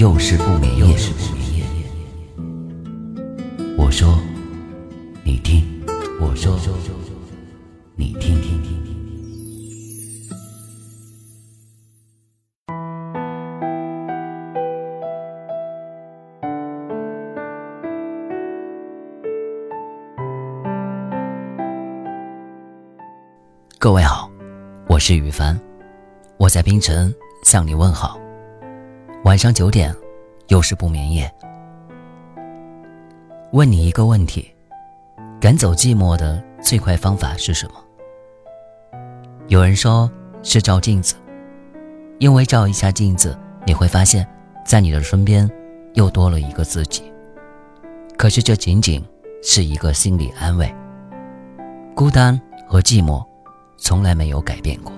又是不眠夜。我说，你听；我说，你听。各位好，我是雨凡，我在冰城向你问好。晚上九点，又是不眠夜。问你一个问题：赶走寂寞的最快方法是什么？有人说是照镜子，因为照一下镜子，你会发现，在你的身边又多了一个自己。可是这仅仅是一个心理安慰，孤单和寂寞。从来没有改变过。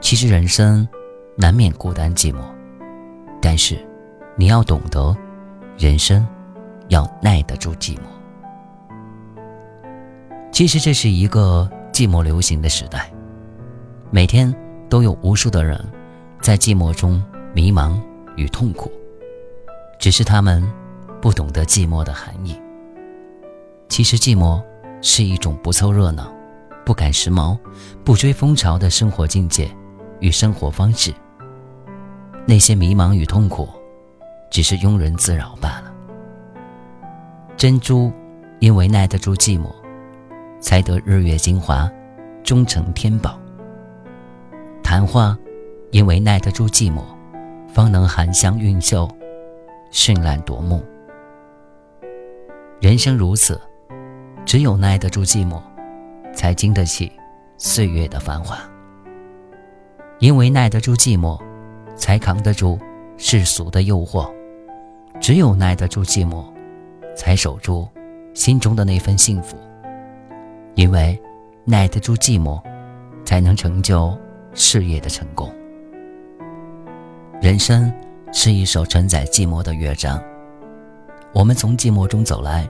其实人生难免孤单寂寞，但是你要懂得，人生要耐得住寂寞。其实这是一个寂寞流行的时代，每天都有无数的人在寂寞中迷茫与痛苦，只是他们不懂得寂寞的含义。其实寂寞是一种不凑热闹。不赶时髦，不追风潮的生活境界与生活方式。那些迷茫与痛苦，只是庸人自扰罢了。珍珠因为耐得住寂寞，才得日月精华，终成天宝。昙花因为耐得住寂寞，方能含香蕴秀，绚烂夺目。人生如此，只有耐得住寂寞。才经得起岁月的繁华，因为耐得住寂寞，才扛得住世俗的诱惑。只有耐得住寂寞，才守住心中的那份幸福。因为耐得住寂寞，才能成就事业的成功。人生是一首承载寂寞的乐章，我们从寂寞中走来，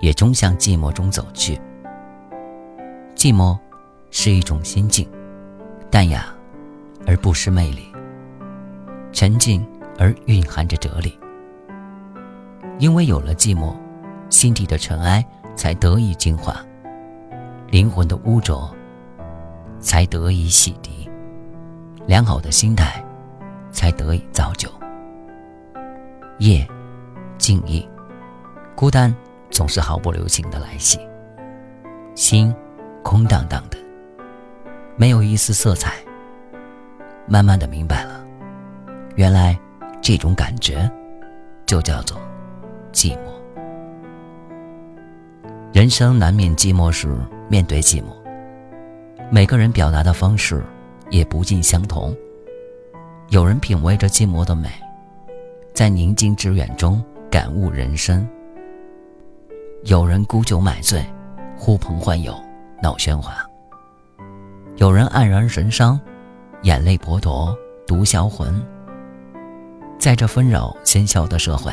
也终向寂寞中走去。寂寞是一种心境，淡雅而不失魅力，沉静而蕴含着哲理。因为有了寂寞，心底的尘埃才得以净化，灵魂的污浊才得以洗涤，良好的心态才得以造就。夜，静谧，孤单总是毫不留情的来袭，心。空荡荡的，没有一丝色彩。慢慢的明白了，原来这种感觉就叫做寂寞。人生难免寂寞时，面对寂寞，每个人表达的方式也不尽相同。有人品味着寂寞的美，在宁静致远中感悟人生；有人沽酒买醉，呼朋唤友。闹喧哗，有人黯然神伤，眼泪婆娑，独销魂。在这纷扰喧嚣的社会，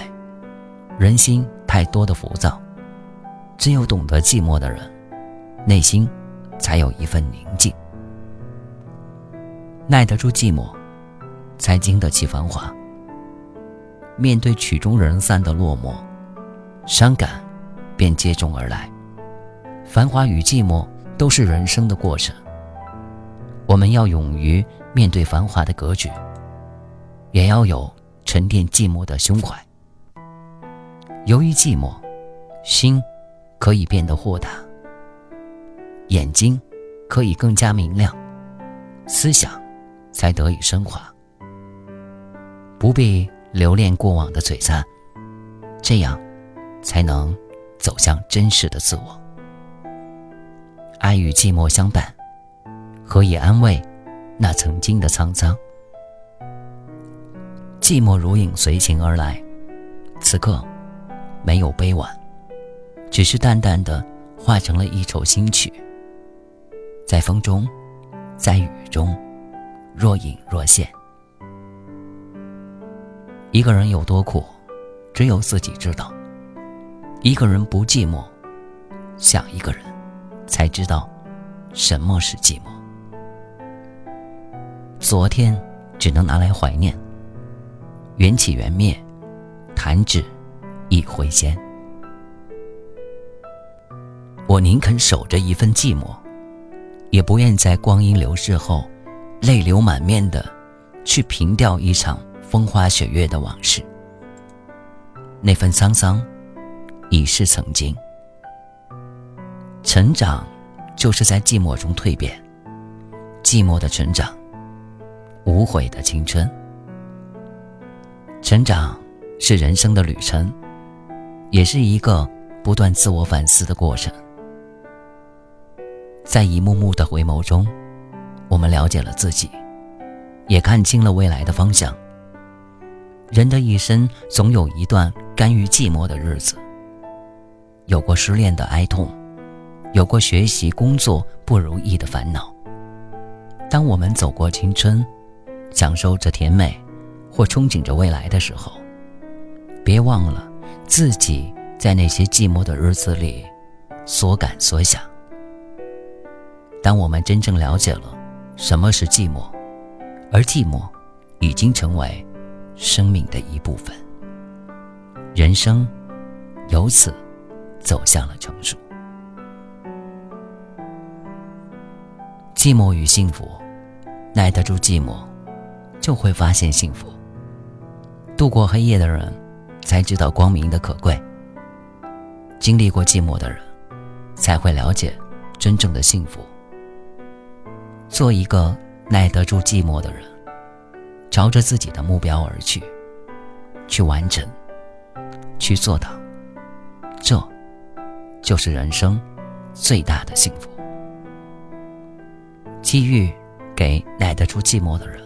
人心太多的浮躁，只有懂得寂寞的人，内心才有一份宁静。耐得住寂寞，才经得起繁华。面对曲终人散的落寞，伤感便接踵而来。繁华与寂寞。都是人生的过程，我们要勇于面对繁华的格局，也要有沉淀寂寞的胸怀。由于寂寞，心可以变得豁达，眼睛可以更加明亮，思想才得以升华。不必留恋过往的璀璨，这样才能走向真实的自我。爱与寂寞相伴，何以安慰那曾经的沧桑？寂寞如影随形而来，此刻，没有悲婉，只是淡淡的化成了一首新曲，在风中，在雨中，若隐若现。一个人有多苦，只有自己知道。一个人不寂寞，想一个人，才知道什么是寂寞。昨天只能拿来怀念，缘起缘灭，弹指一挥间。我宁肯守着一份寂寞，也不愿在光阴流逝后，泪流满面的去凭吊一场。风花雪月的往事，那份沧桑，已是曾经。成长，就是在寂寞中蜕变。寂寞的成长，无悔的青春。成长是人生的旅程，也是一个不断自我反思的过程。在一幕幕的回眸中，我们了解了自己，也看清了未来的方向。人的一生总有一段甘于寂寞的日子，有过失恋的哀痛，有过学习工作不如意的烦恼。当我们走过青春，享受着甜美，或憧憬着未来的时候，别忘了自己在那些寂寞的日子里所感所想。当我们真正了解了什么是寂寞，而寂寞已经成为。生命的一部分，人生由此走向了成熟。寂寞与幸福，耐得住寂寞，就会发现幸福。度过黑夜的人，才知道光明的可贵。经历过寂寞的人，才会了解真正的幸福。做一个耐得住寂寞的人。朝着自己的目标而去，去完成，去做到，这，就是人生最大的幸福。机遇给耐得住寂寞的人，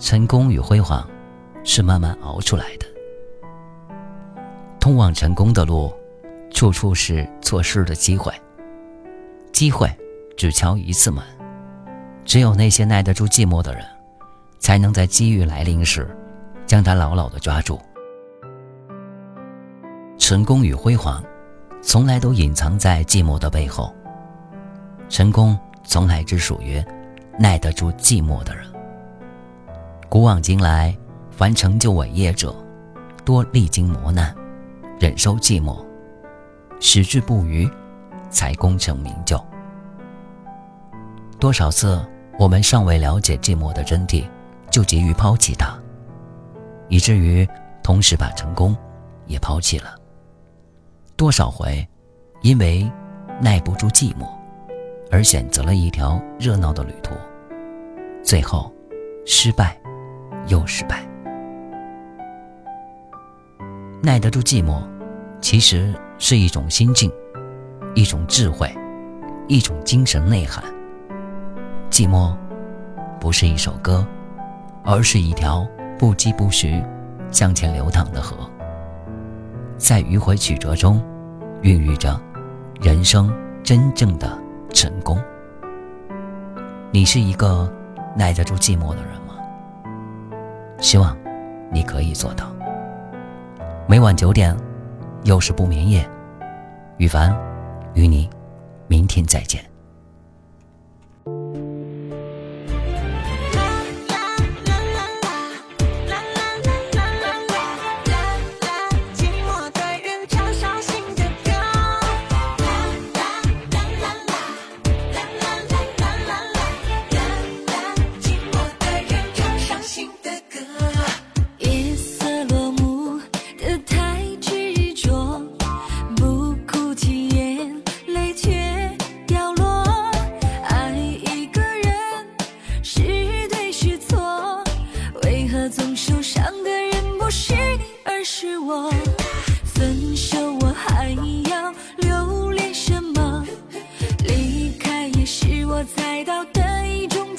成功与辉煌是慢慢熬出来的。通往成功的路，处处是做事的机会。机会只敲一次门，只有那些耐得住寂寞的人。才能在机遇来临时，将它牢牢的抓住。成功与辉煌，从来都隐藏在寂寞的背后。成功从来只属于耐得住寂寞的人。古往今来，凡成就伟业者，多历经磨难，忍受寂寞，矢志不渝，才功成名就。多少次，我们尚未了解寂寞的真谛。就急于抛弃它，以至于同时把成功也抛弃了。多少回，因为耐不住寂寞，而选择了一条热闹的旅途，最后失败又失败。耐得住寂寞，其实是一种心境，一种智慧，一种精神内涵。寂寞不是一首歌。而是一条不疾不徐向前流淌的河，在迂回曲折中，孕育着人生真正的成功。你是一个耐得住寂寞的人吗？希望你可以做到。每晚九点，又是不眠夜，羽凡与你明天再见。的一种